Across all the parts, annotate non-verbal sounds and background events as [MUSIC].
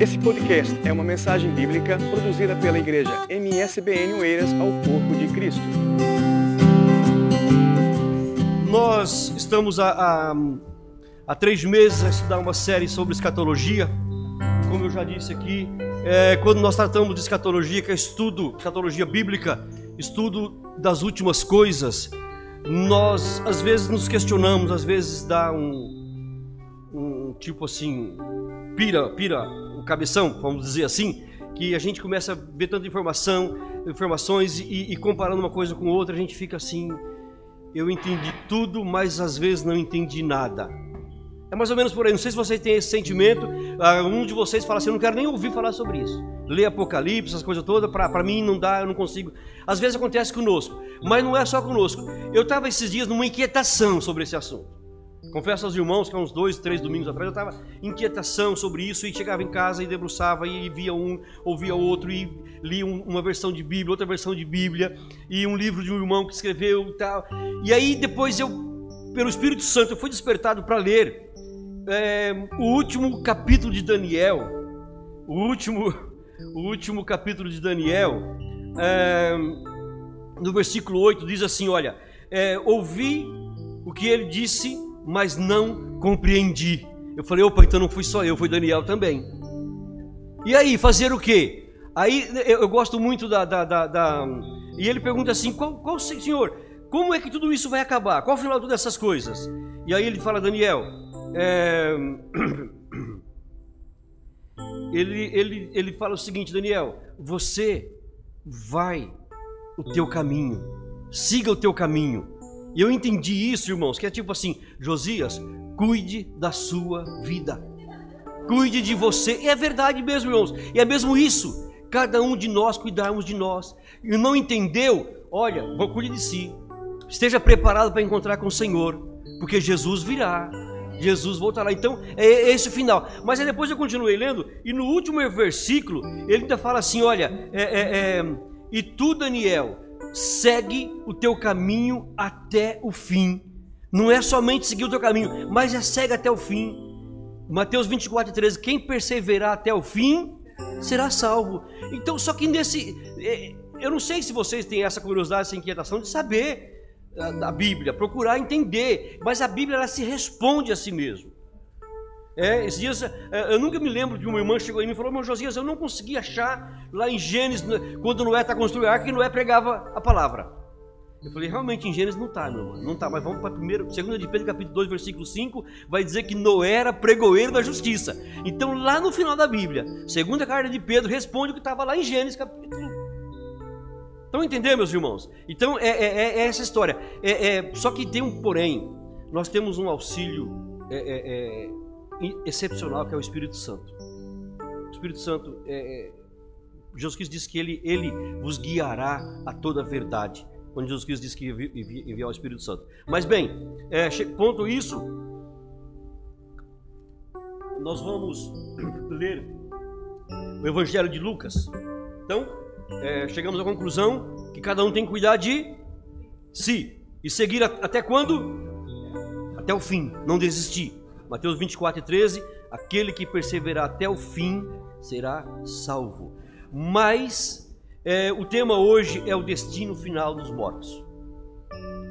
Esse podcast é uma mensagem bíblica produzida pela igreja MSBN Oeiras ao Corpo de Cristo. Nós estamos há, há, há três meses a estudar uma série sobre escatologia. Como eu já disse aqui, é, quando nós tratamos de escatologia, que é estudo, escatologia bíblica, estudo das últimas coisas, nós às vezes nos questionamos, às vezes dá um, um tipo assim, pira, pira cabeção, vamos dizer assim, que a gente começa a ver tanta informação, informações e, e comparando uma coisa com outra, a gente fica assim, eu entendi tudo, mas às vezes não entendi nada. É mais ou menos por aí. Não sei se vocês têm esse sentimento. Ah, um de vocês fala assim: Eu não quero nem ouvir falar sobre isso. Ler Apocalipse, essas coisas todas, para mim não dá, eu não consigo. Às vezes acontece conosco, mas não é só conosco. Eu estava esses dias numa inquietação sobre esse assunto. Confesso aos irmãos que há uns dois, três domingos atrás eu estava inquietação sobre isso e chegava em casa e debruçava e via um, ouvia outro e lia um, uma versão de Bíblia, outra versão de Bíblia e um livro de um irmão que escreveu e tal. E aí depois eu, pelo Espírito Santo, eu fui despertado para ler é, o último capítulo de Daniel, o último, o último capítulo de Daniel, é, no versículo 8 diz assim: Olha, é, ouvi o que ele disse mas não compreendi. Eu falei, opa, então não fui só eu, foi Daniel também. E aí, fazer o quê? Aí eu, eu gosto muito da, da, da, da, E ele pergunta assim: qual, qual, senhor, como é que tudo isso vai acabar? Qual o final de todas essas coisas? E aí ele fala, Daniel, é... [CLEARS THROAT] ele, ele, ele fala o seguinte: Daniel, você vai o teu caminho, siga o teu caminho. E eu entendi isso, irmãos, que é tipo assim: Josias, cuide da sua vida, cuide de você. E é verdade mesmo, irmãos, e é mesmo isso. Cada um de nós cuidarmos de nós. E não entendeu? Olha, cuide de si. Esteja preparado para encontrar com o Senhor, porque Jesus virá. Jesus voltará. Então, é esse o final. Mas aí depois eu continuei lendo, e no último versículo, ele ainda fala assim: olha, é, é, é, e tu, Daniel, segue o teu caminho até o fim. Não é somente seguir o teu caminho, mas é segue até o fim. Mateus 24, 13: Quem perseverar até o fim será salvo. Então, só que nesse. É, eu não sei se vocês têm essa curiosidade, essa inquietação de saber da Bíblia, procurar entender, mas a Bíblia ela se responde a si mesmo. É, esses dias, é, eu nunca me lembro de uma irmã que chegou e falou: Meu Josias, eu não consegui achar lá em Gênesis, quando Noé está construindo a arca, que Noé pregava a palavra. Eu falei: Realmente em Gênesis não está, meu irmão, não está, mas vamos para primeiro, 2 de Pedro, capítulo 2, versículo 5, vai dizer que Noé era pregoeiro da justiça. Então, lá no final da Bíblia, segunda carta de Pedro responde o que estava lá em Gênesis, capítulo Estão entendendo, meus irmãos? Então é, é, é, é essa história. É, é, só que tem um porém. Nós temos um auxílio excepcional que é o Espírito Santo. O Espírito Santo, é, é, Jesus Cristo disse que ele, ele vos guiará a toda a verdade. Quando Jesus Cristo disse que ia enviar o Espírito Santo. Mas bem, é, ponto isso, nós vamos [CLEARS THROAT] ler o Evangelho de Lucas. Então, é, chegamos à conclusão que cada um tem que cuidar de si e seguir até quando? Até o fim, não desistir. Mateus 24 e 13: aquele que perseverar até o fim será salvo. Mas é, o tema hoje é o destino final dos mortos.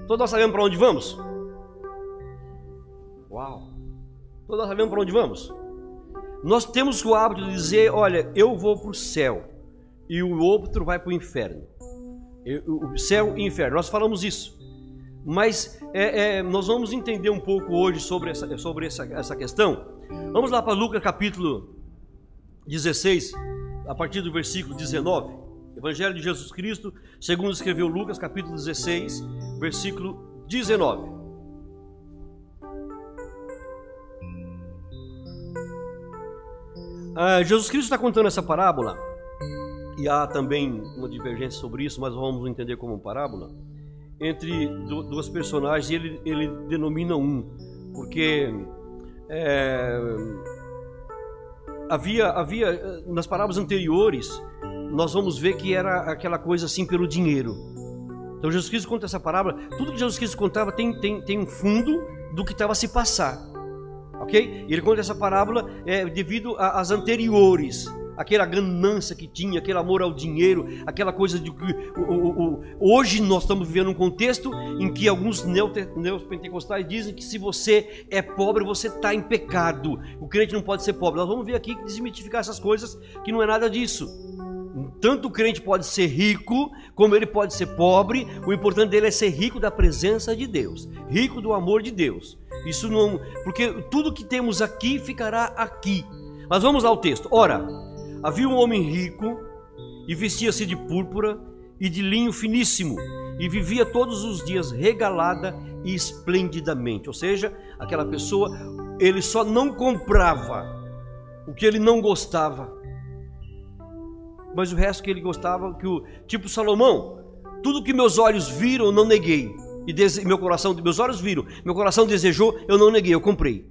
Todos nós sabemos para onde vamos? Uau! Todos nós sabemos para onde vamos? Nós temos o hábito de dizer: olha, eu vou para o céu e o outro vai para o inferno. O céu e inferno. Nós falamos isso. Mas é, é, nós vamos entender um pouco hoje sobre essa, sobre essa, essa questão. Vamos lá para Lucas capítulo 16, a partir do versículo 19. Evangelho de Jesus Cristo, segundo escreveu Lucas, capítulo 16, versículo 19. Ah, Jesus Cristo está contando essa parábola, e há também uma divergência sobre isso, mas vamos entender como parábola entre duas personagens ele, ele denomina um, porque é, havia, havia nas parábolas anteriores nós vamos ver que era aquela coisa assim pelo dinheiro. Então Jesus Cristo conta essa parábola, tudo que Jesus Cristo contava tem, tem, tem um fundo do que estava a se passar. ok? Ele conta essa parábola é, devido às anteriores aquela ganância que tinha, aquele amor ao dinheiro, aquela coisa de que hoje nós estamos vivendo um contexto em que alguns neopentecostais dizem que se você é pobre, você está em pecado. O crente não pode ser pobre. Nós vamos ver aqui desmitificar essas coisas que não é nada disso. Tanto o crente pode ser rico, como ele pode ser pobre. O importante dele é ser rico da presença de Deus, rico do amor de Deus. Isso não, porque tudo que temos aqui ficará aqui. Mas vamos ao texto. Ora, Havia um homem rico e vestia-se de púrpura e de linho finíssimo e vivia todos os dias regalada e esplendidamente. Ou seja, aquela pessoa, ele só não comprava o que ele não gostava, mas o resto que ele gostava, que o tipo Salomão, tudo que meus olhos viram, não neguei. E meu coração, meus olhos viram, meu coração desejou, eu não neguei, eu comprei.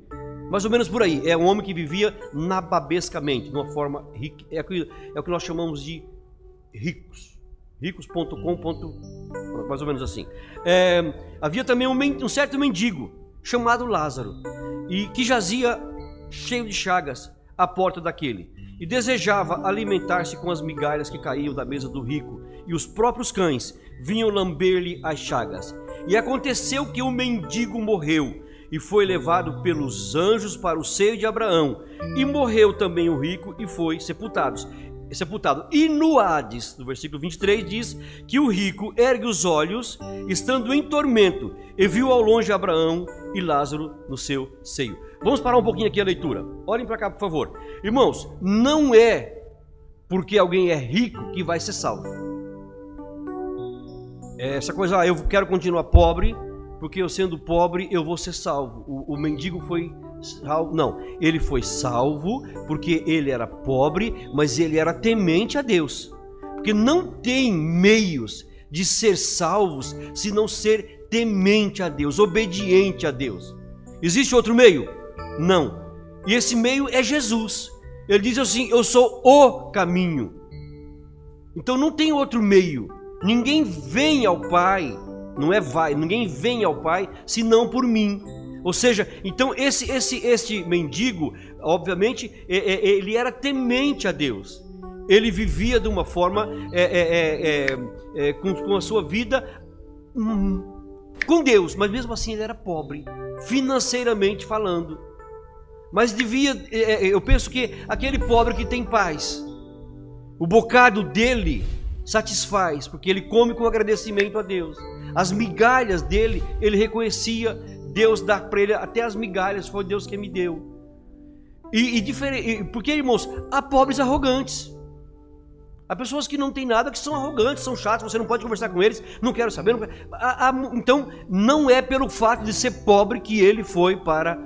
Mais ou menos por aí. É um homem que vivia nababescamente, de uma forma rica. É, é o que nós chamamos de ricos. Ricos.com. Mais ou menos assim. É, havia também um, um certo mendigo chamado Lázaro, e que jazia cheio de chagas à porta daquele, e desejava alimentar-se com as migalhas que caíam da mesa do rico, e os próprios cães vinham lamber-lhe as chagas. E aconteceu que o mendigo morreu e foi levado pelos anjos para o seio de Abraão. E morreu também o rico e foi sepultado. sepultado. E no Hades, no versículo 23, diz que o rico ergue os olhos, estando em tormento, e viu ao longe Abraão e Lázaro no seu seio. Vamos parar um pouquinho aqui a leitura. Olhem para cá, por favor. Irmãos, não é porque alguém é rico que vai ser salvo. É essa coisa, ah, eu quero continuar pobre, porque eu sendo pobre eu vou ser salvo. O, o, mendigo foi salvo, não, ele foi salvo porque ele era pobre, mas ele era temente a Deus. Porque não tem meios de ser salvos se não ser temente a Deus, obediente a Deus. Existe outro meio? Não. E esse meio é Jesus. Ele diz assim: Eu sou o caminho. Então não tem outro meio. Ninguém vem ao Pai não é vai, ninguém vem ao Pai senão por mim. Ou seja, então esse esse este mendigo, obviamente, é, é, ele era temente a Deus. Ele vivia de uma forma é, é, é, é com, com, a sua vida hum, com Deus, mas mesmo assim ele era pobre, financeiramente falando. Mas devia, eu penso que aquele pobre que tem paz, o bocado dele satisfaz, porque ele come com agradecimento a Deus. As migalhas dele, ele reconhecia Deus dar para ele até as migalhas, foi Deus que me deu. E, e diferente, porque irmãos, há pobres arrogantes. Há pessoas que não têm nada, que são arrogantes, são chatos, você não pode conversar com eles, não quero saber. Não quero... Há, há, então, não é pelo fato de ser pobre que ele foi para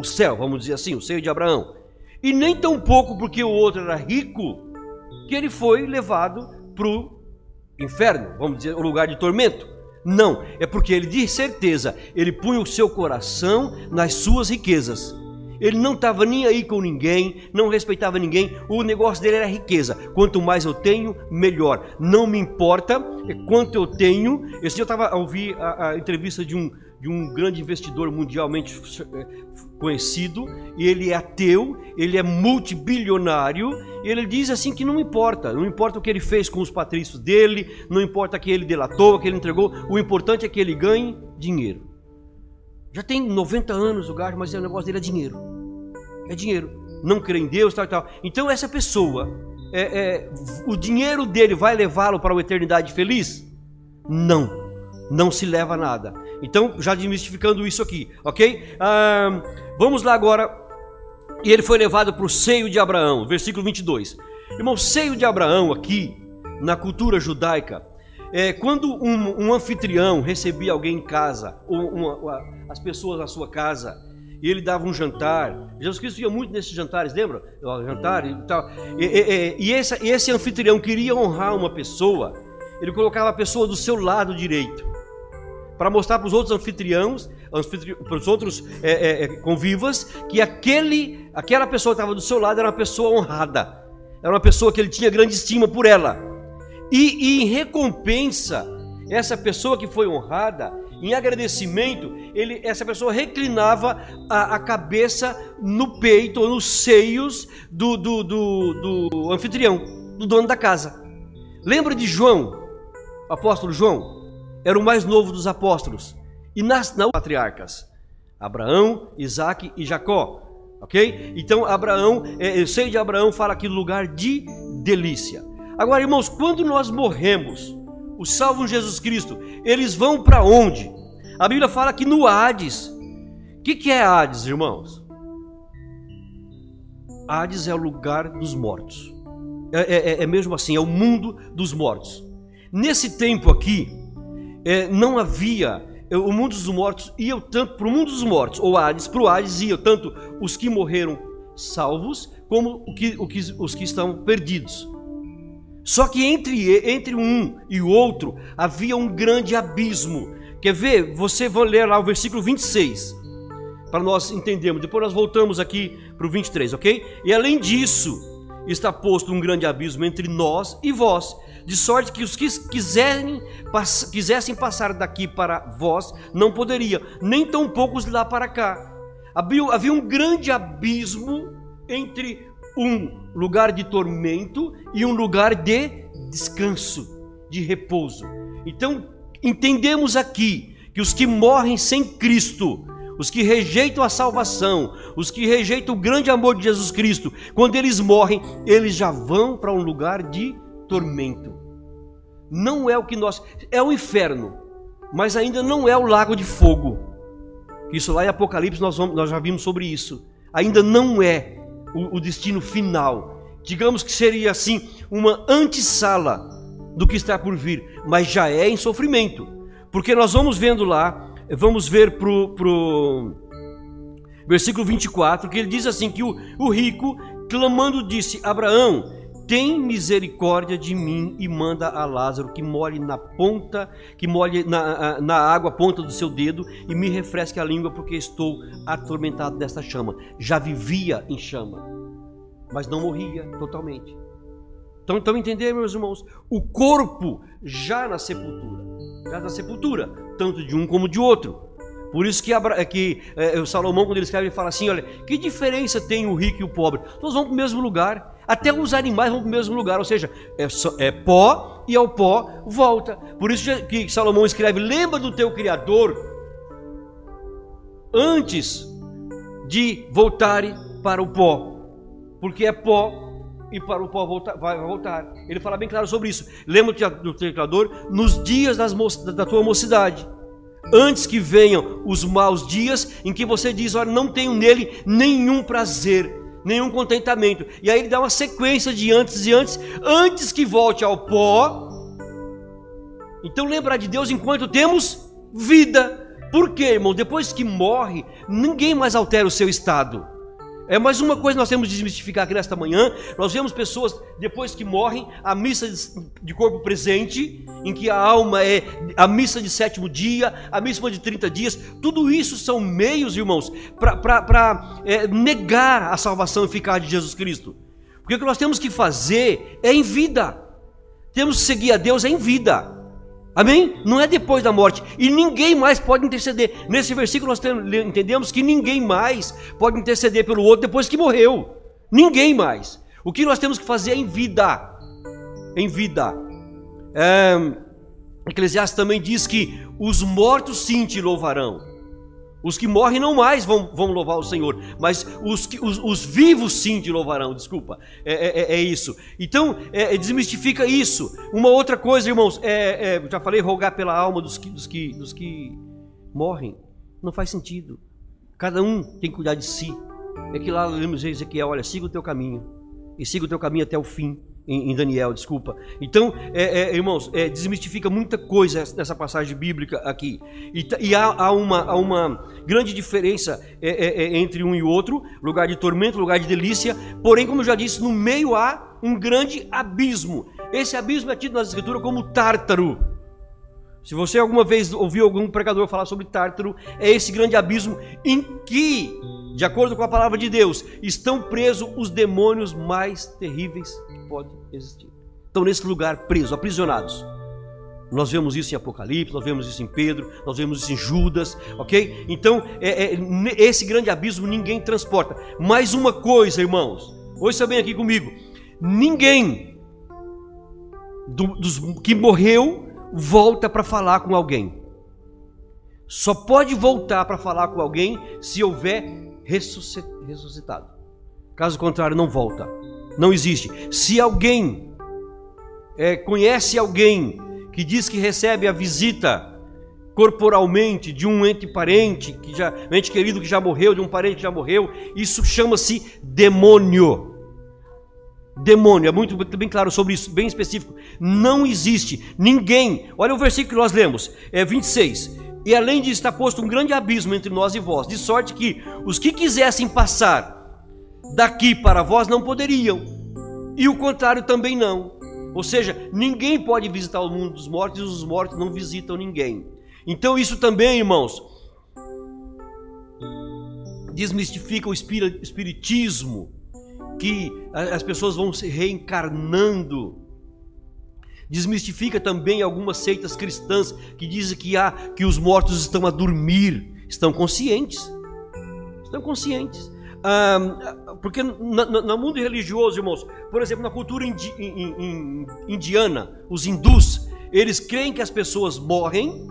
o céu, vamos dizer assim, o seio de Abraão. E nem tão pouco porque o outro era rico, que ele foi levado para o inferno, vamos dizer, o lugar de tormento. Não, é porque ele, de certeza, ele punha o seu coração nas suas riquezas. Ele não estava nem aí com ninguém, não respeitava ninguém, o negócio dele era riqueza. Quanto mais eu tenho, melhor. Não me importa quanto eu tenho. Esse dia eu estava a ouvir a, a entrevista de um, de um grande investidor mundialmente eh, conhecido, ele é ateu, ele é multibilionário, ele diz assim que não importa, não importa o que ele fez com os patrícios dele, não importa que ele delatou, que ele entregou, o importante é que ele ganhe dinheiro. Já tem 90 anos o gajo, mas o negócio dele é dinheiro. É dinheiro. Não crê em Deus, tal e tal. Então essa pessoa, é, é, o dinheiro dele vai levá-lo para uma eternidade feliz? Não, não se leva nada. Então, já desmistificando isso aqui, ok? Ah, vamos lá agora. E ele foi levado para o seio de Abraão, versículo 22. Irmão, seio de Abraão aqui, na cultura judaica, é quando um, um anfitrião recebia alguém em casa, ou uma, as pessoas na sua casa, e ele dava um jantar. Jesus Cristo ia muito nesses jantares, lembra? Jantar e tal. E, e, e, esse, esse anfitrião queria honrar uma pessoa, ele colocava a pessoa do seu lado direito para mostrar para os outros anfitriãos, para os outros é, é, é, convivas, que aquele, aquela pessoa que estava do seu lado era uma pessoa honrada, era uma pessoa que ele tinha grande estima por ela. E, e em recompensa, essa pessoa que foi honrada, em agradecimento, ele, essa pessoa reclinava a, a cabeça no peito ou nos seios do, do, do, do anfitrião, do dono da casa. Lembra de João, apóstolo João? Era o mais novo dos apóstolos. E nas, nas patriarcas, Abraão, Isaac e Jacó. Ok? Então, Abraão, é, eu sei de Abraão, fala aqui lugar de delícia. Agora, irmãos, quando nós morremos, os salvos Jesus Cristo, eles vão para onde? A Bíblia fala que no Hades. O que, que é Hades, irmãos? Hades é o lugar dos mortos. É, é, é mesmo assim, é o mundo dos mortos. Nesse tempo aqui, é, não havia. É, o mundo dos mortos ia tanto para o mundo dos mortos, ou Hades, para o Hades ia tanto os que morreram salvos, como o que, o que, os que estão perdidos. Só que entre, entre um e o outro havia um grande abismo. Quer ver? Você vai ler lá o versículo 26, para nós entendermos. Depois nós voltamos aqui para o 23, ok? E além disso, está posto um grande abismo entre nós e vós, de sorte que os que pass, quisessem passar daqui para vós, não poderia, nem tão poucos lá para cá. Havia, havia um grande abismo entre um lugar de tormento e um lugar de descanso, de repouso. Então, entendemos aqui que os que morrem sem Cristo, os que rejeitam a salvação, os que rejeitam o grande amor de Jesus Cristo, quando eles morrem, eles já vão para um lugar de tormento. Não é o que nós. É o inferno, mas ainda não é o lago de fogo. Isso lá em Apocalipse nós, vamos, nós já vimos sobre isso. Ainda não é o, o destino final. Digamos que seria assim uma antessala do que está por vir, mas já é em sofrimento. Porque nós vamos vendo lá, vamos ver pro, pro versículo 24, que ele diz assim: que o, o rico, clamando, disse: Abraão, tem misericórdia de mim e manda a Lázaro que molhe na ponta, que molhe na, na água a ponta do seu dedo e me refresque a língua, porque estou atormentado desta chama. Já vivia em chama, mas não morria totalmente. Então, então entender, meus irmãos, o corpo já na sepultura, já na sepultura, tanto de um como de outro. Por isso que, que é, o Salomão, quando ele escreve, ele fala assim: olha, que diferença tem o rico e o pobre? Todos vão para o mesmo lugar. Até os animais vão para o mesmo lugar, ou seja, é, só, é pó e ao pó volta. Por isso que Salomão escreve: lembra do teu Criador antes de voltarem para o pó, porque é pó e para o pó voltar, vai voltar. Ele fala bem claro sobre isso. Lembra do teu Criador nos dias das, da tua mocidade antes que venham os maus dias em que você diz: Olha, não tenho nele nenhum prazer, nenhum contentamento. E aí ele dá uma sequência de antes e antes, antes que volte ao pó. Então lembrar de Deus enquanto temos vida. Por quê, irmão? Depois que morre, ninguém mais altera o seu estado. É mais uma coisa que nós temos de desmistificar aqui nesta manhã. Nós vemos pessoas, depois que morrem, a missa de corpo presente, em que a alma é a missa de sétimo dia, a missa de 30 dias. Tudo isso são meios, irmãos, para é, negar a salvação eficaz de Jesus Cristo. Porque o que nós temos que fazer é em vida. Temos que seguir a Deus em vida. Amém? Não é depois da morte. E ninguém mais pode interceder. Nesse versículo nós entendemos que ninguém mais pode interceder pelo outro depois que morreu. Ninguém mais. O que nós temos que fazer é em vida. Em vida. É, Eclesiastes também diz que os mortos sim te louvarão. Os que morrem não mais vão, vão louvar o Senhor, mas os, que, os, os vivos sim te louvarão, desculpa, é, é, é, é isso. Então, é, é, desmistifica isso. Uma outra coisa, irmãos, é, já falei, rogar pela alma dos que, dos, que, dos que morrem, não faz sentido. Cada um tem que cuidar de si. É que lá lemos Ezequiel, olha, siga o teu caminho, e siga o teu caminho até o fim em, Daniel, desculpa. Então, é, é, irmãos, é, desmistifica muita coisa nessa passagem bíblica aqui. E, e há, há, uma, há, uma, grande diferença é, é, é, entre um e outro, lugar de tormento, lugar de delícia. Porém, como eu já disse, no meio há um grande abismo. Esse abismo é tido na Escritura como tártaro. Se você alguma vez ouviu algum pregador falar sobre tártaro, é esse grande abismo em que, de acordo com a palavra de Deus, estão presos os demônios mais terríveis que podem existir. Estão nesse lugar presos, aprisionados. Nós vemos isso em Apocalipse, nós vemos isso em Pedro, nós vemos isso em Judas, ok? Então, é, é, esse grande abismo ninguém transporta. Mais uma coisa, irmãos, ouça bem aqui comigo: ninguém do, dos que morreu volta para falar com alguém. Só pode voltar para falar com alguém se houver ressuscitado. Caso contrário, não volta. Não existe. Se alguém é, conhece alguém que diz que recebe a visita corporalmente de um ente parente, que já, um ente querido que já morreu, de um parente que já morreu, isso chama-se demônio. Demônio, é muito bem claro sobre isso, bem específico. Não existe ninguém. Olha o versículo que nós lemos, é 26. E além disso está posto um grande abismo entre nós e vós, de sorte que os que quisessem passar daqui para vós não poderiam, e o contrário também não. Ou seja, ninguém pode visitar o mundo dos mortos e os mortos não visitam ninguém. Então, isso também, irmãos, desmistifica o espiritismo, que as pessoas vão se reencarnando. Desmistifica também algumas seitas cristãs que dizem que, há, que os mortos estão a dormir, estão conscientes. Estão conscientes. Ah, porque no, mundo religioso, irmãos, por exemplo, na cultura indi, in, in, indiana, os hindus, eles creem que as pessoas morrem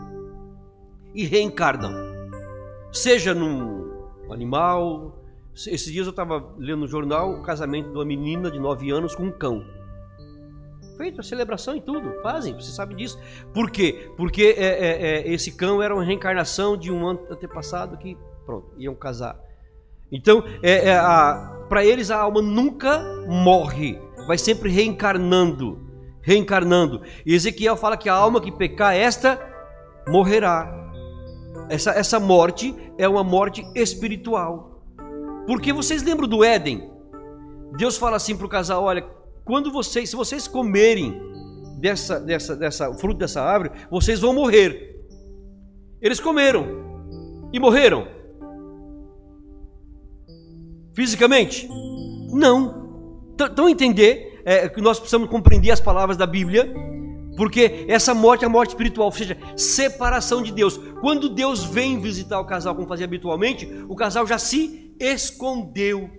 e reencarnam, seja num animal. Esses dias eu estava lendo no jornal o casamento de uma menina de 9 anos com um cão. Feito a celebração e tudo, fazem, você sabe disso. Por quê? Porque é, é, é, esse cão era uma reencarnação de um antepassado que, pronto, iam casar. Então, é, é para eles a alma nunca morre, vai sempre reencarnando, reencarnando. E Ezequiel fala que a alma que pecar, esta morrerá. Essa, essa morte é uma morte espiritual. Porque vocês lembram do Éden? Deus fala assim para o casal: olha, quando vocês, se vocês comerem dessa, dessa, dessa fruto dessa árvore, vocês vão morrer. Eles comeram e morreram. Fisicamente? Não. Então entender é, que nós precisamos compreender as palavras da Bíblia, porque essa morte é a morte espiritual, ou seja, separação de Deus. Quando Deus vem visitar o casal como fazia habitualmente, o casal já se escondeu.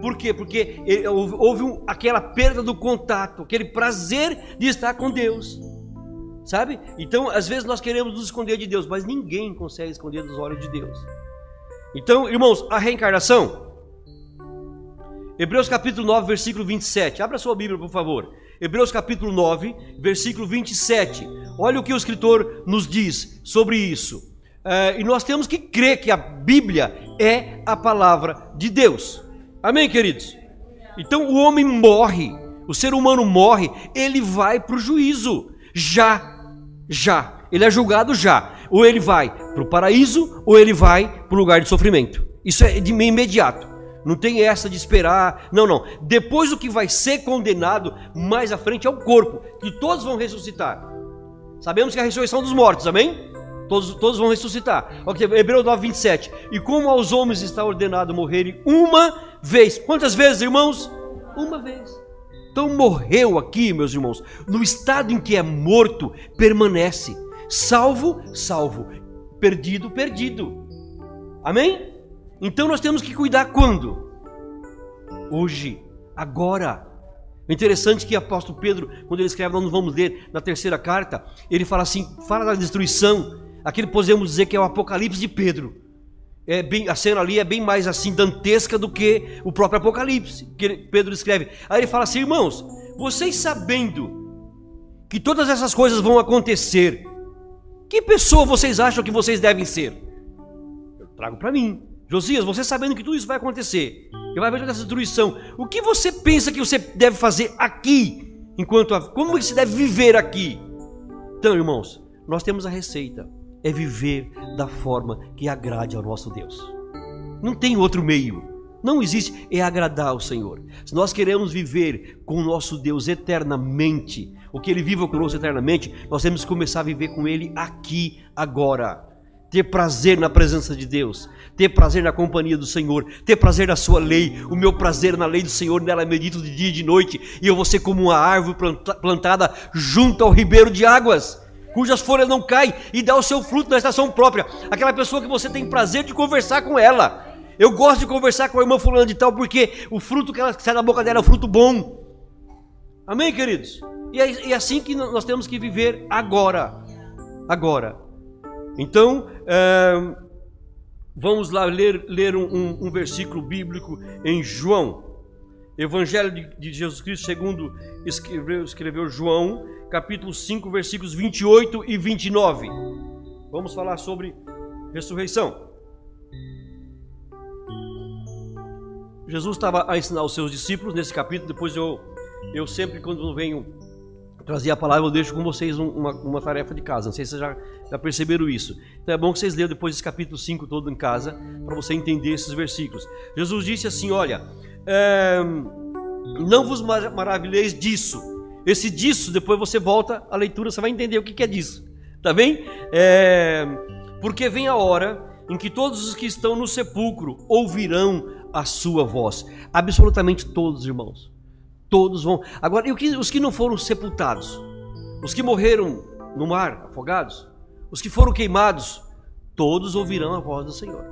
Por quê? Porque houve um, aquela perda do contato, aquele prazer de estar com Deus. Sabe? Então, às vezes nós queremos nos esconder de Deus, mas ninguém consegue esconder dos olhos de Deus. Então, irmãos, a reencarnação Hebreus capítulo 9, versículo 27. Abra sua Bíblia, por favor. Hebreus capítulo 9, versículo 27. Olha o que o escritor nos diz sobre isso. É, e nós temos que crer que a Bíblia é a palavra de Deus. Amém, queridos? Então o homem morre, o ser humano morre, ele vai para o juízo. Já, já. Ele é julgado já. Ou ele vai para o paraíso, ou ele vai para o lugar de sofrimento. Isso é de imediato. Não tem essa de esperar. Não, não. Depois o que vai ser condenado mais à frente é o corpo, que todos vão ressuscitar. Sabemos que é a ressurreição dos mortos, amém? Todos, todos vão ressuscitar. Ok, Hebreus 9, 27. E como aos homens está ordenado morrerem uma vez. Quantas vezes, irmãos? Uma vez. Então morreu aqui, meus irmãos, no estado em que é morto, permanece. Salvo, salvo. Perdido, perdido. Amém? Então nós temos que cuidar quando? Hoje, agora. O interessante é que o apóstolo Pedro, quando ele escreve, nós vamos ler na terceira carta, ele fala assim, fala da destruição, aquele podemos dizer que é o apocalipse de Pedro. É bem, a cena ali é bem mais assim dantesca do que o próprio apocalipse que Pedro escreve. Aí ele fala assim, irmãos, vocês sabendo que todas essas coisas vão acontecer, que pessoa vocês acham que vocês devem ser? Eu trago para mim. Josias, você sabendo que tudo isso vai acontecer, que vai haver toda essa destruição, o que você pensa que você deve fazer aqui, enquanto a, como você deve viver aqui? Então, irmãos, nós temos a receita, é viver da forma que agrade ao nosso Deus. Não tem outro meio. Não existe, é agradar ao Senhor. Se nós queremos viver com o nosso Deus eternamente, o que Ele viva conosco eternamente, nós temos que começar a viver com Ele aqui, agora. ter prazer na presença de Deus, ter prazer na companhia do Senhor, ter prazer na sua lei. O meu prazer na lei do Senhor, nela medito de dia e de noite, e eu vou ser como uma árvore plantada junto ao ribeiro de águas, cujas folhas não caem e dá o seu fruto na estação própria. Aquela pessoa que você tem prazer de conversar com ela. Eu gosto de conversar com a irmã fulana de tal porque o fruto que ela sai da boca dela é um fruto bom. Amém, queridos? E é, é assim que nós temos que viver agora. Agora. Então, é, vamos lá ler, ler um, um, um, versículo bíblico em João. Evangelho de, Jesus Cristo, segundo escreveu, escreveu João, capítulo 5, versículos 28 e 29. Vamos falar sobre ressurreição. Jesus estava a ensinar os seus discípulos nesse capítulo. Depois eu, eu sempre, quando venho trazer a palavra, eu deixo com vocês uma, uma tarefa de casa. Não sei se vocês já, já perceberam isso. Então é bom que vocês leiam depois esse capítulo 5 todo em casa, para você entender esses versículos. Jesus disse assim: Olha, é, não vos maravilheis disso. Esse disso, depois você volta à leitura, você vai entender o que, é disso. Tá bem? É, porque vem a hora em que todos os que estão no sepulcro ouvirão a sua voz. Absolutamente todos, irmãos. Todos vão. Agora, e os que não foram sepultados? Os que morreram no mar, afogados? Os que foram queimados? Todos ouvirão a voz do Senhor.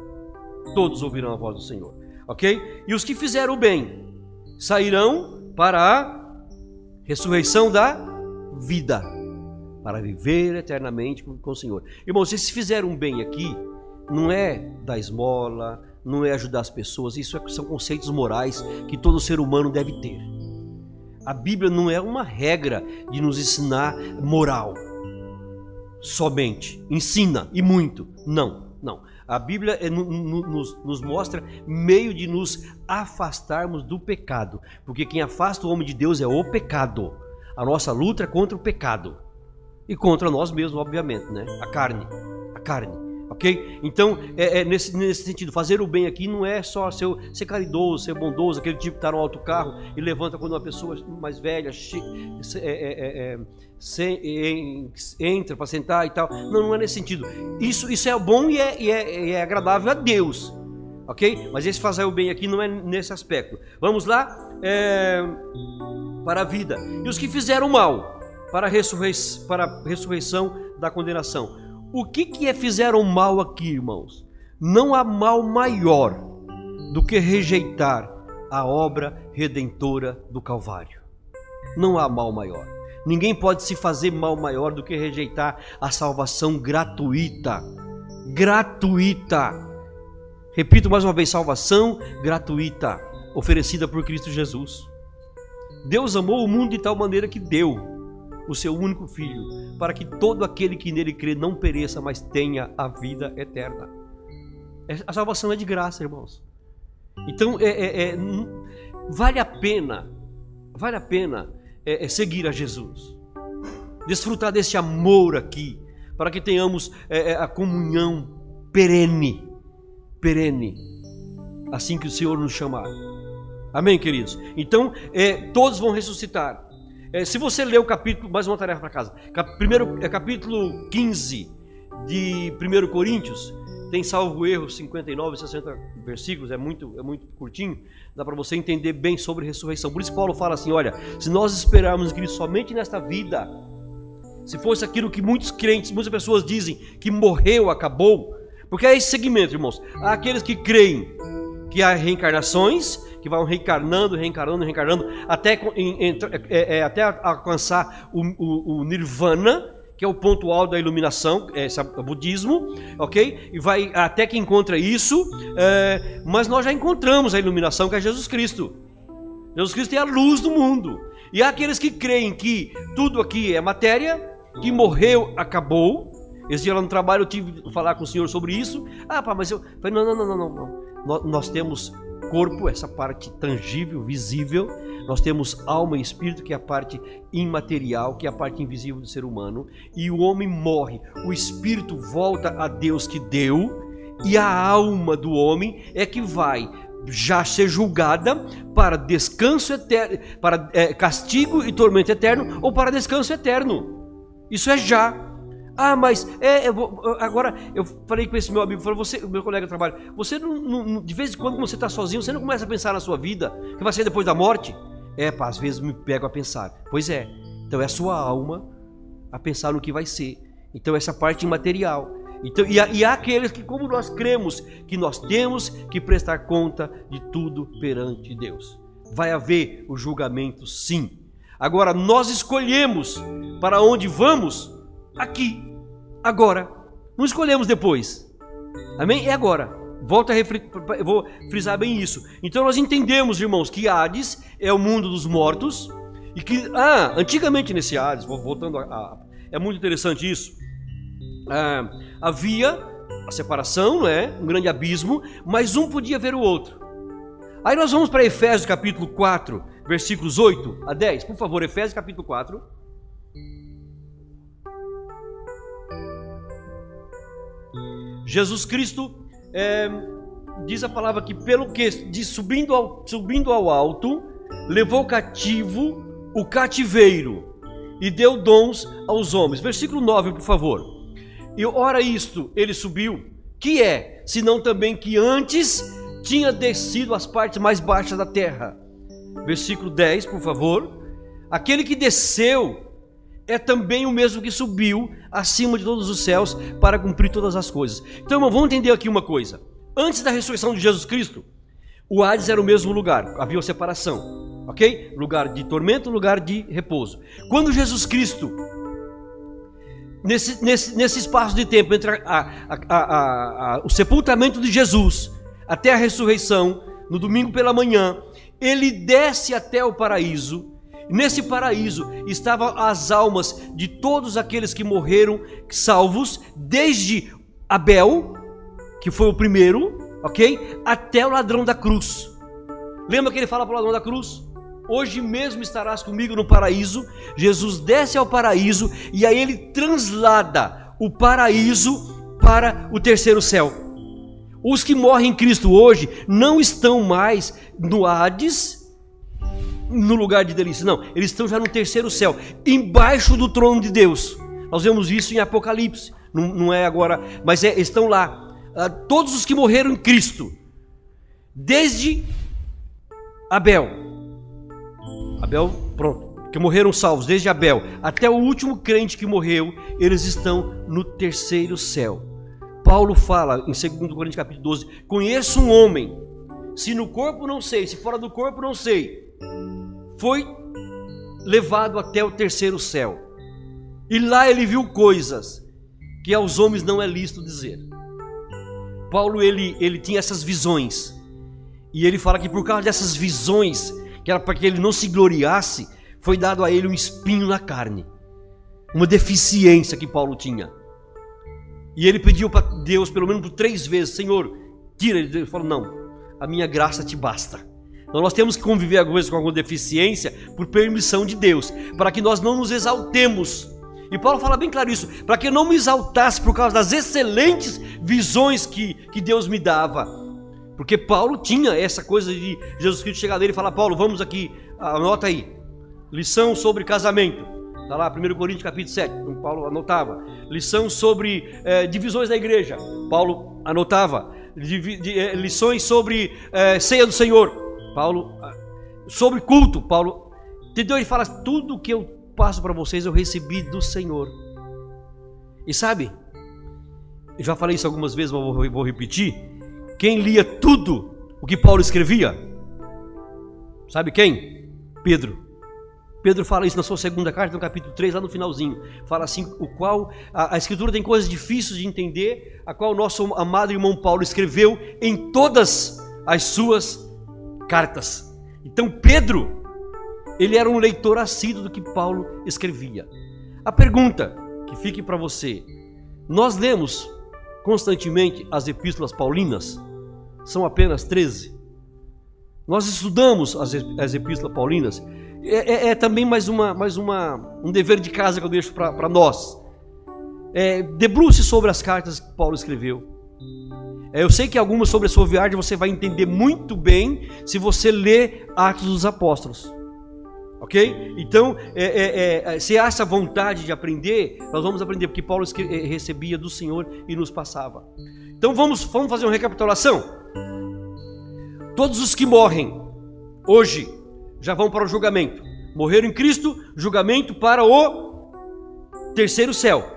Todos ouvirão a voz do Senhor. Ok? E os que fizeram o bem sairão para a ressurreição da vida, para viver eternamente com o Senhor. Irmãos, se fizeram um bem aqui, não é da esmola, não é ajudar as pessoas, isso é, são conceitos morais que todo ser humano deve ter. A Bíblia não é uma regra de nos ensinar moral somente, ensina e muito. Não, não. A Bíblia é, nos, nos mostra meio de nos afastarmos do pecado, porque quem afasta o homem de Deus é o pecado. A nossa luta é contra o pecado e contra nós mesmos, obviamente, né? A carne, a carne. Ok? Então, é, é nesse, nesse, sentido, fazer o bem aqui não é só ser, ser caridoso, ser bondoso, aquele tipo que está no alto carro e levanta quando uma pessoa mais velha é, é, é, é entra para sentar e tal. Não, não é nesse sentido. Isso, isso é bom e é, e é agradável a Deus. Ok? Mas esse fazer o bem aqui não é nesse aspecto. Vamos lá? para a vida. E os que fizeram mal para a, ressurreição, para a ressurreição da condenação. O que, que é fizeram mal aqui, irmãos? Não há mal maior do que rejeitar a obra redentora do Calvário. Não há mal maior. Ninguém pode se fazer mal maior do que rejeitar a salvação gratuita. Gratuita. Repito mais uma vez: salvação gratuita, oferecida por Cristo Jesus. Deus amou o mundo de tal maneira que deu o seu único filho, para que todo aquele que nele crê não pereça, mas tenha a vida eterna. É, a salvação é de graça, irmãos. Então, é, é, é vale a pena, vale a pena é, é, seguir a Jesus, desfrutar desse amor aqui, para que tenhamos a comunhão perene, perene, assim que o Senhor nos chamar. Amém, queridos? Então, todos vão ressuscitar. É, se você ler o capítulo, mais uma tarefa para casa. Primeiro, é capítulo 15 de 1 Coríntios, tem salvo erro 59, 60 versículos, é muito, é muito curtinho, dá para você entender bem sobre ressurreição. Por isso Paulo fala assim: olha, se nós esperarmos Cristo somente nesta vida, se fosse aquilo que muitos crentes, muitas pessoas dizem que morreu, acabou, porque é esse segmento, irmãos. Há aqueles que creem que há reencarnações, que vão reencarnando, reencarnando, reencarnando, até, é, é, até alcançar o, o, o, nirvana, que é o ponto alto da iluminação, é, o budismo, ok? E vai até que encontra isso, é, mas nós já encontramos a iluminação que é Jesus Cristo. Jesus Cristo é a luz do mundo. E há aqueles que creem que tudo aqui é matéria, que morreu, acabou. Esse dia lá no trabalho eu tive que falar com o senhor sobre isso. Ah, pá, mas eu falei, não, não, não, não, não. Nós temos corpo, essa parte tangível, visível, nós temos alma e espírito, que é a parte imaterial, que é a parte invisível do ser humano, e o homem morre, o espírito volta a Deus que deu, e a alma do homem é que vai já ser julgada para descanso eterno, para é, castigo e tormento eterno, ou para descanso eterno. Isso é já. Ah, mas é, agora eu falei com esse meu amigo, falou, você, meu colega de trabalho, você não, não, de vez em quando quando você está sozinho, você não começa a pensar na sua vida, que vai ser depois da morte? É, pá, às vezes me pego a pensar. Pois é. Então é a sua alma a pensar no que vai ser. Então essa parte imaterial. Então, e, e há aqueles que, como nós cremos, que nós temos que prestar conta de tudo perante Deus. Vai haver o julgamento, sim. Agora, nós escolhemos para onde vamos aqui, agora. Não escolhemos depois. Amém? É agora. Volto a vou frisar bem isso. Então nós entendemos, irmãos, que Hades é o mundo dos mortos e que, ah, antigamente nesse Hades, voltando a, a é muito interessante isso. Ah, havia a separação, né? um grande abismo, mas um podia ver o outro. Aí nós vamos para Efésios capítulo 4, versículos 8 a 10. Por favor, Efésios capítulo 4. Jesus Cristo é, diz a palavra que pelo que de subindo ao, subindo ao alto, levou cativo o cativeiro e deu dons aos homens. Versículo 9, por favor. E ora isto, ele subiu, que é, senão também que antes tinha descido às partes mais baixas da terra. Versículo 10, por favor. Aquele que desceu é também o mesmo que subiu acima de todos os céus para cumprir todas as coisas. Então, irmão, vamos entender aqui uma coisa. Antes da ressurreição de Jesus Cristo, o Hades era o mesmo lugar, havia uma separação, ok? Lugar de tormento, lugar de repouso. Quando Jesus Cristo, nesse, nesse, nesse espaço de tempo entre a, a, a, o sepultamento de Jesus até a ressurreição, no domingo pela manhã, ele desce até o paraíso. Nesse paraíso estavam as almas de todos aqueles que morreram salvos, desde Abel, que foi o primeiro, ok? Até o ladrão da cruz. Lembra que ele fala para o ladrão da cruz? Hoje mesmo estarás comigo no paraíso. Jesus desce ao paraíso e aí ele translada o paraíso para o terceiro céu. Os que morrem em Cristo hoje não estão mais no Hades, no lugar de delícia, não, eles estão já no terceiro céu, embaixo do trono de Deus. Nós vemos isso em Apocalipse, não, não é agora, mas é, estão lá a todos os que morreram em Cristo, desde Abel. Abel, pronto, que morreram salvos, desde Abel até o último crente que morreu, eles estão no terceiro céu. Paulo fala em 2 Coríntios capítulo 12: Conheço um homem, se no corpo não sei, se fora do corpo não sei, foi levado até o terceiro céu. E lá ele viu coisas que aos homens não é lícito dizer. Paulo ele, ele tinha essas visões. E ele fala que por causa dessas visões, que era para que ele não se gloriasse, foi dado a ele um espinho na carne. Uma deficiência que Paulo tinha. E ele pediu para Deus, pelo menos por três vezes: Senhor, tira ele. Falou: Não, a minha graça te basta. Então nós temos que conviver às vezes com alguma deficiência por permissão de Deus, para que nós não nos exaltemos e Paulo fala bem claro isso, para que eu não me exaltasse por causa das excelentes visões que, que Deus me dava. Porque Paulo tinha essa coisa de Jesus Cristo chegar dele e falar: Paulo, vamos aqui, anota aí, lição sobre casamento. Está lá, 1 Coríntios capítulo 7, então Paulo anotava. Lição sobre é, divisões da igreja, Paulo anotava. De, de, é, lições sobre é, ceia do Senhor, Paulo. Ah, sobre culto, Paulo. Entendeu? Ele fala tudo que eu passo para vocês eu recebi do Senhor. E sabe, eu já falei isso algumas vezes, mas vou, vou repetir. Quem lia tudo o que Paulo escrevia? Sabe quem? Pedro. Pedro fala isso na sua segunda carta, no capítulo 3, lá no finalzinho. Fala assim: o qual a, a, escritura tem coisas difíceis de entender, a qual o nosso amado irmão Paulo escreveu em todas as suas cartas. Então Pedro ele era um leitor assíduo do que Paulo escrevia. A pergunta que fique para você: nós lemos constantemente as epístolas paulinas? São apenas 13. Nós estudamos as, as epístolas paulinas. É, é, é, também mais, uma, mais uma, um dever de casa que eu deixo para nós. É, debruce sobre as cartas que Paulo escreveu. É, eu sei que algumas sobre a sua viagem você vai entender muito bem se você ler Atos dos Apóstolos Ok? Então, é, é, é, se há essa vontade de aprender, nós vamos aprender, porque Paulo eh, recebia do Senhor e nos passava. Então vamos, vamos fazer uma recapitulação. Todos os que morrem hoje já vão para o julgamento. Morreram em Cristo, julgamento para o terceiro céu.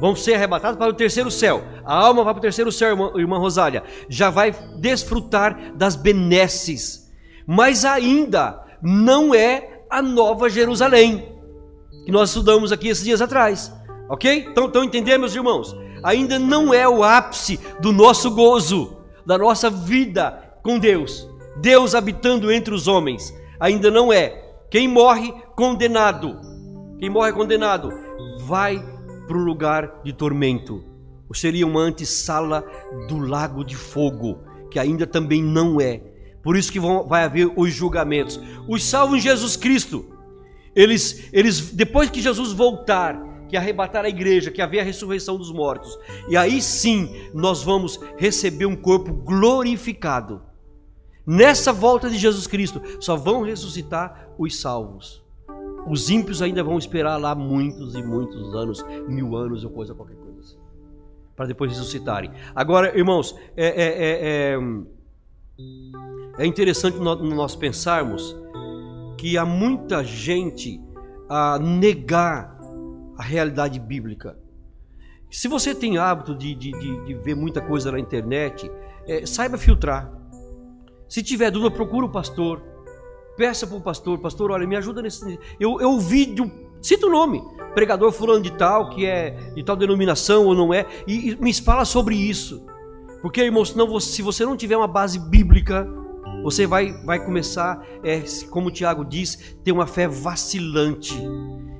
Vão ser arrebatados para o terceiro céu. A alma vai para o terceiro céu, irmã, irmã Rosália. Já vai desfrutar das benesses. Mas ainda não é a nova Jerusalém. Que nós estudamos aqui esses dias atrás. Ok? Então, entendendo, meus irmãos? Ainda não é o ápice do nosso gozo, da nossa vida com Deus. Deus habitando entre os homens. Ainda não é. Quem morre condenado, quem morre condenado, vai para o lugar de tormento. Ou seria uma antessala do lago de fogo, que ainda também não é. Por isso que vão, vai haver os julgamentos. Os salvos em Jesus Cristo, eles, eles depois que Jesus voltar, que arrebatar a igreja, que haver a ressurreição dos mortos, e aí sim nós vamos receber um corpo glorificado. Nessa volta de Jesus Cristo, só vão ressuscitar os salvos. Os ímpios ainda vão esperar lá muitos e muitos anos, mil anos ou coisa, qualquer coisa assim, para depois ressuscitarem. Agora, irmãos, é, é, é, é interessante nós pensarmos que há muita gente a negar a realidade bíblica. Se você tem hábito de, de, de, de ver muita coisa na internet, é, saiba filtrar. Se tiver dúvida, procura o pastor. Peça para o pastor, pastor, olha, me ajuda nesse. Eu, eu ouvi de um. Cita o nome, pregador fulano de tal, que é de tal denominação ou não é, e, e me fala sobre isso. Porque, irmão, senão se você não tiver uma base bíblica, você vai, vai começar, é, como o Tiago diz, ter uma fé vacilante.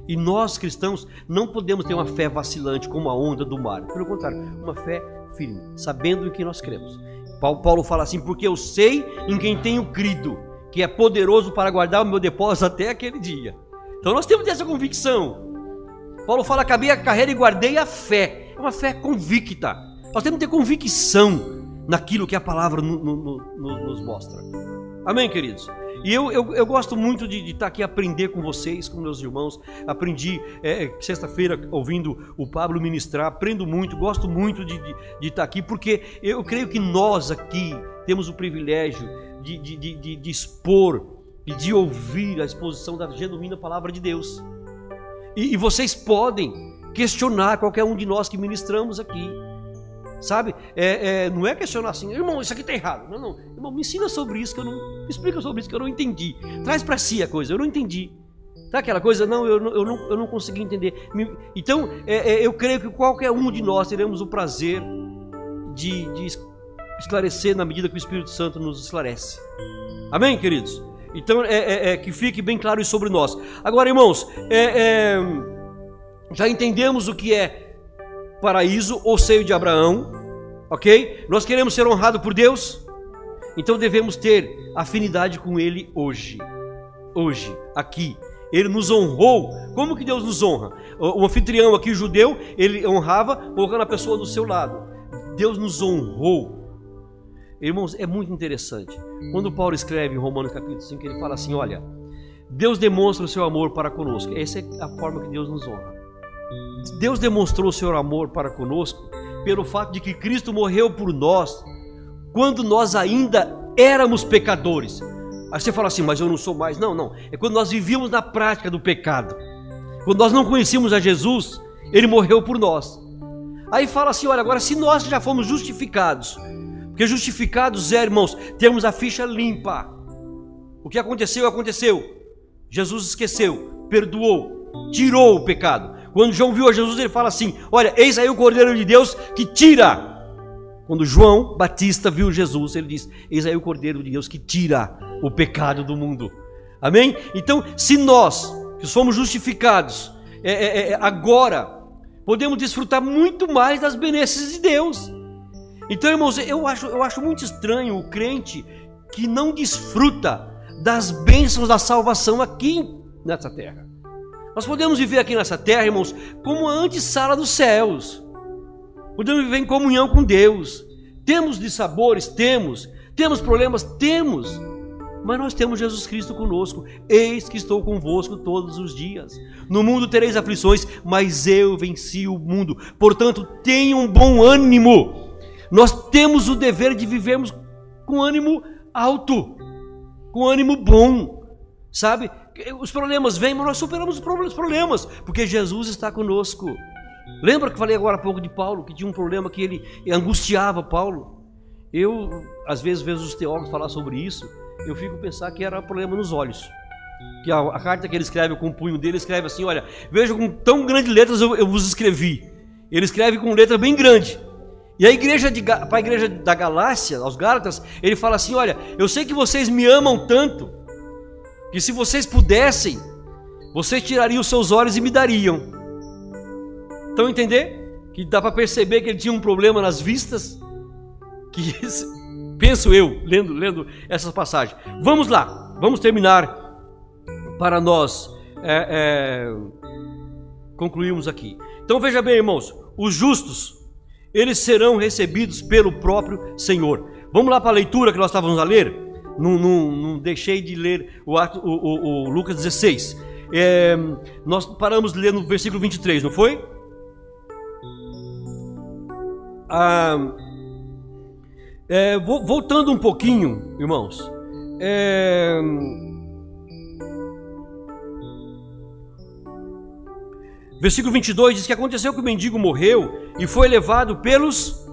E nós cristãos não podemos ter uma fé vacilante como a onda do mar. Pelo contrário, uma fé firme, sabendo em que nós cremos. Paulo fala assim: porque eu sei em quem tenho crido, que é poderoso para guardar o meu depósito até aquele dia. Então nós temos essa convicção. Paulo fala: acabei a carreira e guardei a fé. É uma fé convicta. Nós temos que ter convicção naquilo que a palavra no, no, no, nos mostra. Amém, queridos? E eu, eu, eu gosto muito de, de estar aqui aprender com vocês, com meus irmãos. Aprendi é, é, sexta-feira ouvindo o Pablo ministrar, aprendo muito, gosto muito de, de, de, estar aqui, porque eu creio que nós aqui temos o privilégio de, de, de, de expor e de ouvir a exposição da genuína palavra de Deus. E, e vocês podem questionar qualquer um de nós que ministramos aqui. Sabe? É, é, não é questionar assim, irmão, isso aqui está errado. Não, não. Irmão, me ensina sobre isso que eu não. Me explica sobre isso que eu não entendi. Traz para si a coisa, eu não entendi. Tá aquela coisa? Não, eu, eu, não, eu não consegui entender. Então, é, é, eu creio que qualquer um de nós teremos o prazer de, de esclarecer na medida que o Espírito Santo nos esclarece. Amém, queridos? Então, é, é, é que fique bem claro isso sobre nós. Agora, irmãos, é, já entendemos o que é paraíso ou seio de Abraão, ok? Nós queremos ser honrados por Deus, então devemos ter afinidade com Ele hoje, hoje, aqui. Ele nos honrou. Como que Deus nos honra? O anfitrião aqui, judeu, ele honrava colocando a pessoa do seu lado. Deus nos honrou. Irmãos, é muito interessante. Quando Paulo escreve em Romanos capítulo 5, ele fala assim: Olha, Deus demonstra o seu amor para conosco. Essa é a forma que Deus nos honra. Deus demonstrou o seu amor para conosco pelo fato de que Cristo morreu por nós quando nós ainda éramos pecadores. Aí você fala assim, mas eu não sou mais. Não, não. É quando nós vivíamos na prática do pecado. Quando nós não conhecíamos a Jesus, ele morreu por nós. Aí fala assim: olha, agora se nós já fomos justificados, porque justificados é, irmãos, temos a ficha limpa. O que aconteceu, aconteceu. Jesus esqueceu, perdoou, tirou o pecado. Quando João viu a Jesus, ele fala assim: Olha, eis aí o Cordeiro de Deus que tira. Quando João Batista viu Jesus, ele diz: Eis aí o Cordeiro de Deus que tira o pecado do mundo. Amém? Então, se nós, que somos justificados, é, é, é, agora podemos desfrutar muito mais das benesses de Deus. Então, irmãos, eu acho, eu acho muito estranho o crente que não desfruta das bênçãos da salvação aqui nessa terra. Nós podemos viver aqui nessa terra, irmãos, como a antessala dos céus. Podemos viver em comunhão com Deus. Temos de sabores? Temos. Temos problemas? Temos. Mas nós temos Jesus Cristo conosco. Eis que estou convosco todos os dias. No mundo tereis aflições, mas eu venci o mundo. Portanto, tenham um bom ânimo. Nós temos o dever de vivermos com ânimo alto, com ânimo bom. Sabe? Os problemas vêm, mas nós superamos os problemas, porque Jesus está conosco. Lembra que falei agora há pouco de Paulo, que tinha um problema que ele angustiava Paulo? Eu, às vezes, vejo os teólogos falar sobre isso eu fico pensar que era problema nos olhos. Que a, a, carta que ele escreve com o punho dele escreve assim: Olha, veja com tão grandes letras eu, eu vos escrevi. Ele escreve com letra bem grande. E a igreja para a igreja da Galácia, aos Gálatas, ele fala assim: Olha, eu sei que vocês me amam tanto que se vocês pudessem, vocês tirariam os seus olhos e me dariam. Então entender que dá para perceber que ele tinha um problema nas vistas, que Penso eu, lendo, lendo essas passagens. Vamos lá, vamos terminar para nós é, é, concluirmos aqui. Então veja bem, irmãos, os justos, eles serão recebidos pelo próprio Senhor. Vamos lá para a leitura que nós estávamos a ler. Não, não, não deixei de ler o, ato, o, o, o Lucas 16. É, nós paramos de ler no versículo 23, não foi? Ah, é, voltando um pouquinho, irmãos, é... versículo 22 diz que aconteceu que o mendigo morreu e foi levado pelos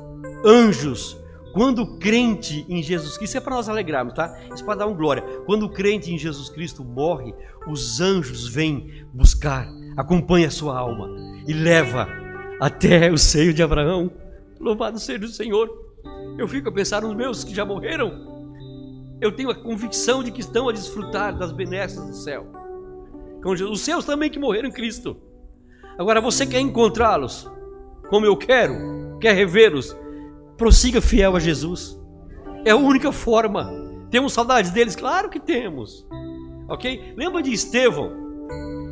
anjos. Quando o crente em Jesus Cristo, isso é para nós alegrarmos, tá? Isso é para dar um glória. Quando o crente em Jesus Cristo morre, os anjos vêm buscar, acompanha a sua alma e leva até o seio de Abraão. Louvado seja o Senhor. Eu fico a pensar nos meus que já morreram. Eu tenho a convicção de que estão a desfrutar das benesses do céu. Os seus também que morreram em Cristo. Agora você quer encontrá-los, como eu quero, quer revê-los, prossiga fiel a Jesus. É a única forma. Temos saudades deles? Claro que temos. Ok? Lembra de Estevão?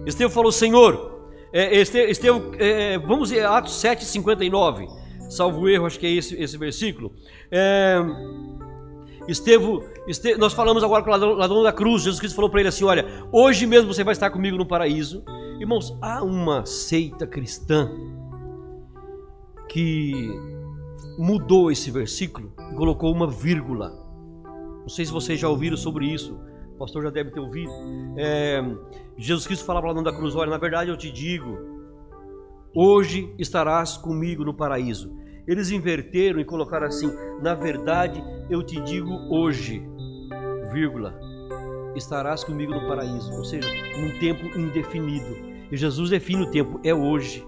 Estevão falou: Senhor, é, Estevão, é, vamos ver Atos 7, 59 salvo erro, acho que é esse, esse versículo. É, Estevo, Estevo, nós falamos agora com o ladrão, ladrão da cruz. Jesus Cristo falou para ele assim: Olha, hoje mesmo você vai estar comigo no paraíso. Irmãos, há uma seita cristã que mudou esse versículo e colocou uma vírgula. Não sei se vocês já ouviram sobre isso. O pastor já deve ter ouvido. É, Jesus Cristo falava lá no da cruz: Olha, na verdade eu te digo, hoje estarás comigo no paraíso. Eles inverteram e colocaram assim: na verdade, eu te digo hoje, vírgula, estarás comigo no paraíso, ou seja, num tempo indefinido. E Jesus define o tempo, é hoje.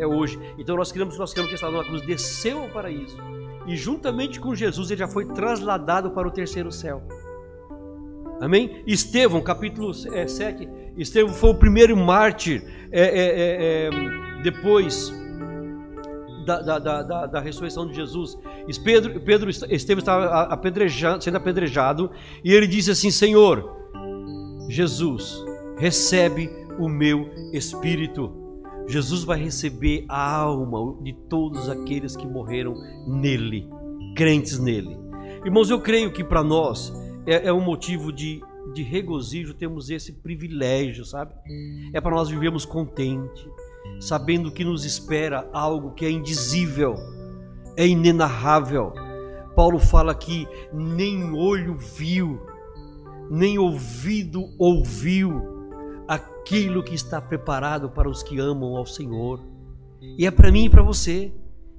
É hoje. Então nós queremos, nós queremos que esta na cruz desceu ao paraíso. E juntamente com Jesus ele já foi trasladado para o terceiro céu. Amém? Estevão, capítulo é, 7. Estevão foi o primeiro mártir é, é, é, é depois da, da, da, da, ressurreição de Jesus. Pedro, Pedro esteve estava apedrejado, sendo apedrejado e ele disse assim: Senhor, Jesus, recebe o meu espírito. Jesus vai receber a alma de todos aqueles que morreram nele, crentes nele. Irmãos, eu creio que para nós é, é um motivo de, de regozijo temos esse privilégio, sabe? É para nós vivermos contente sabendo que nos espera algo que é indizível, é inenarrável. Paulo fala que nem olho viu, nem ouvido ouviu aquilo que está preparado para os que amam ao Senhor. E é para mim e para você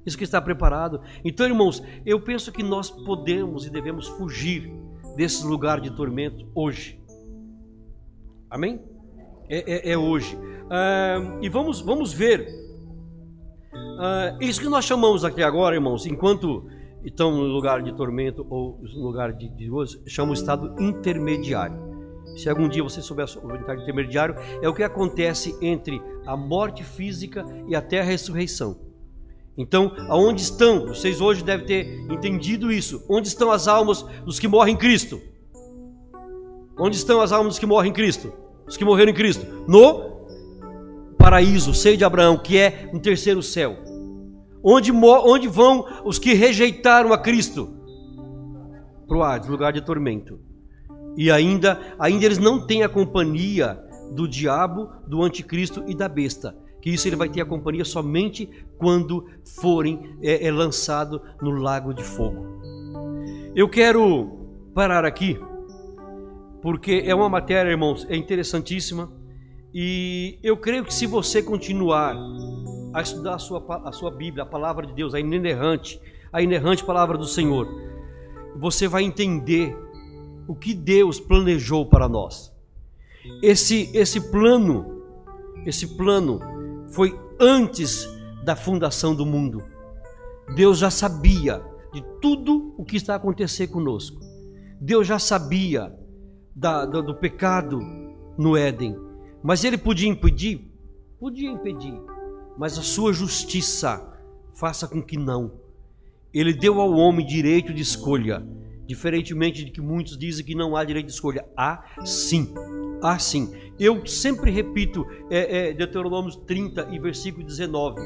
isso que está preparado. Então, irmãos, eu penso que nós podemos e devemos fugir desse lugar de tormento hoje. Amém? É, é, é hoje. E vamos, vamos ver. Isso que nós chamamos aqui agora, irmãos, enquanto estão no lugar de tormento ou no lugar de Deus, chama o estado intermediário. Se algum dia você souber o estado intermediário, é o que acontece entre a morte física e até a ressurreição. Então, aonde estão? Vocês hoje devem ter entendido isso. Onde estão as almas dos que morrem em Cristo? Onde estão as almas dos que morrem em Cristo? Os que morreram em Cristo? No paraíso, seio de Abraão, que é um terceiro céu. Onde, onde vão os que rejeitaram a Cristo? Para o lugar de tormento. E ainda, ainda eles não têm a companhia do diabo, do anticristo e da besta. Que isso ele vai ter a companhia somente quando forem é, é lançado no lago de fogo. Eu quero parar aqui, porque é uma matéria, irmãos, é interessantíssima. E eu creio que se você continuar a estudar a sua, a sua Bíblia, a palavra de Deus, a inerrante, a inerrante palavra do Senhor, você vai entender o que Deus planejou para nós. Esse, esse plano, esse plano foi antes da fundação do mundo. Deus já sabia de tudo o que está a acontecer conosco. Deus já sabia da, do, do pecado no Éden, mas ele podia impedir? Podia impedir, mas a sua justiça faça com que não. Ele deu ao homem direito de escolha, diferentemente de que muitos dizem que não há direito de escolha. Há sim, há sim. Eu sempre repito é, é, Deuteronômio 30 e versículo 19.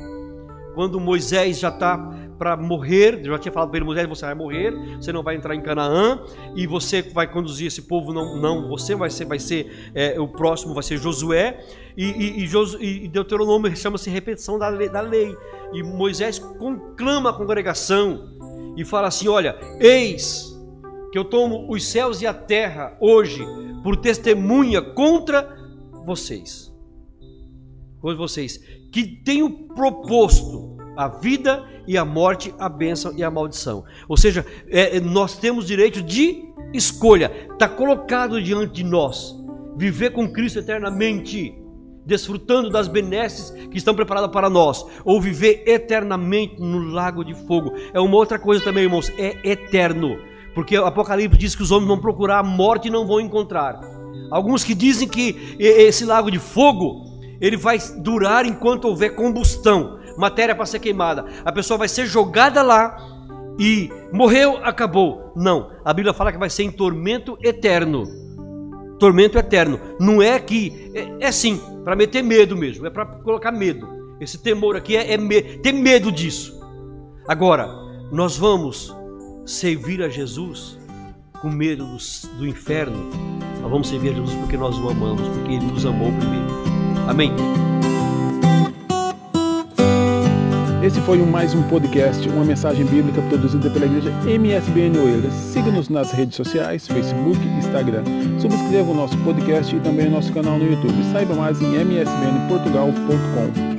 Quando Moisés já está para morrer, já tinha falado para ele, Moisés, você vai morrer, você não vai entrar em Canaã e você vai conduzir esse povo, não, não você vai ser, vai ser é, o próximo, vai ser Josué e, e, e, e Deuteronômio chama-se repetição da lei, da lei. E Moisés conclama a congregação e fala assim: Olha, eis que eu tomo os céus e a terra hoje por testemunha contra vocês. Contra vocês, que tenho proposto a vida e a morte, a bênção e a maldição. Ou seja, é, é nós temos direito de escolha, está colocado diante de nós. Viver com Cristo eternamente desfrutando das benesses que estão preparadas para nós, ou viver eternamente no lago de fogo. É uma outra coisa também, irmãos, é eterno. Porque o Apocalipse diz que os homens vão procurar a morte e não vão encontrar. Alguns que dizem que esse lago de fogo, ele vai durar enquanto houver combustão, matéria para ser queimada. A pessoa vai ser jogada lá e morreu, acabou. Não, a Bíblia fala que vai ser em tormento eterno. Tormento eterno. Não é que é, é sim, para meter medo mesmo, é para colocar medo. Esse temor aqui é, é me, ter medo disso. Agora, nós vamos servir a Jesus com medo do, do inferno. Nós vamos servir a Jesus porque nós o amamos, porque Ele nos amou primeiro. Amém. Esse foi mais um podcast, uma mensagem bíblica produzida pela igreja MSBN Oeiras. Siga-nos nas redes sociais, Facebook, Instagram. Subscreva o nosso podcast e também o nosso canal no YouTube. Saiba mais em msbnportugal.com.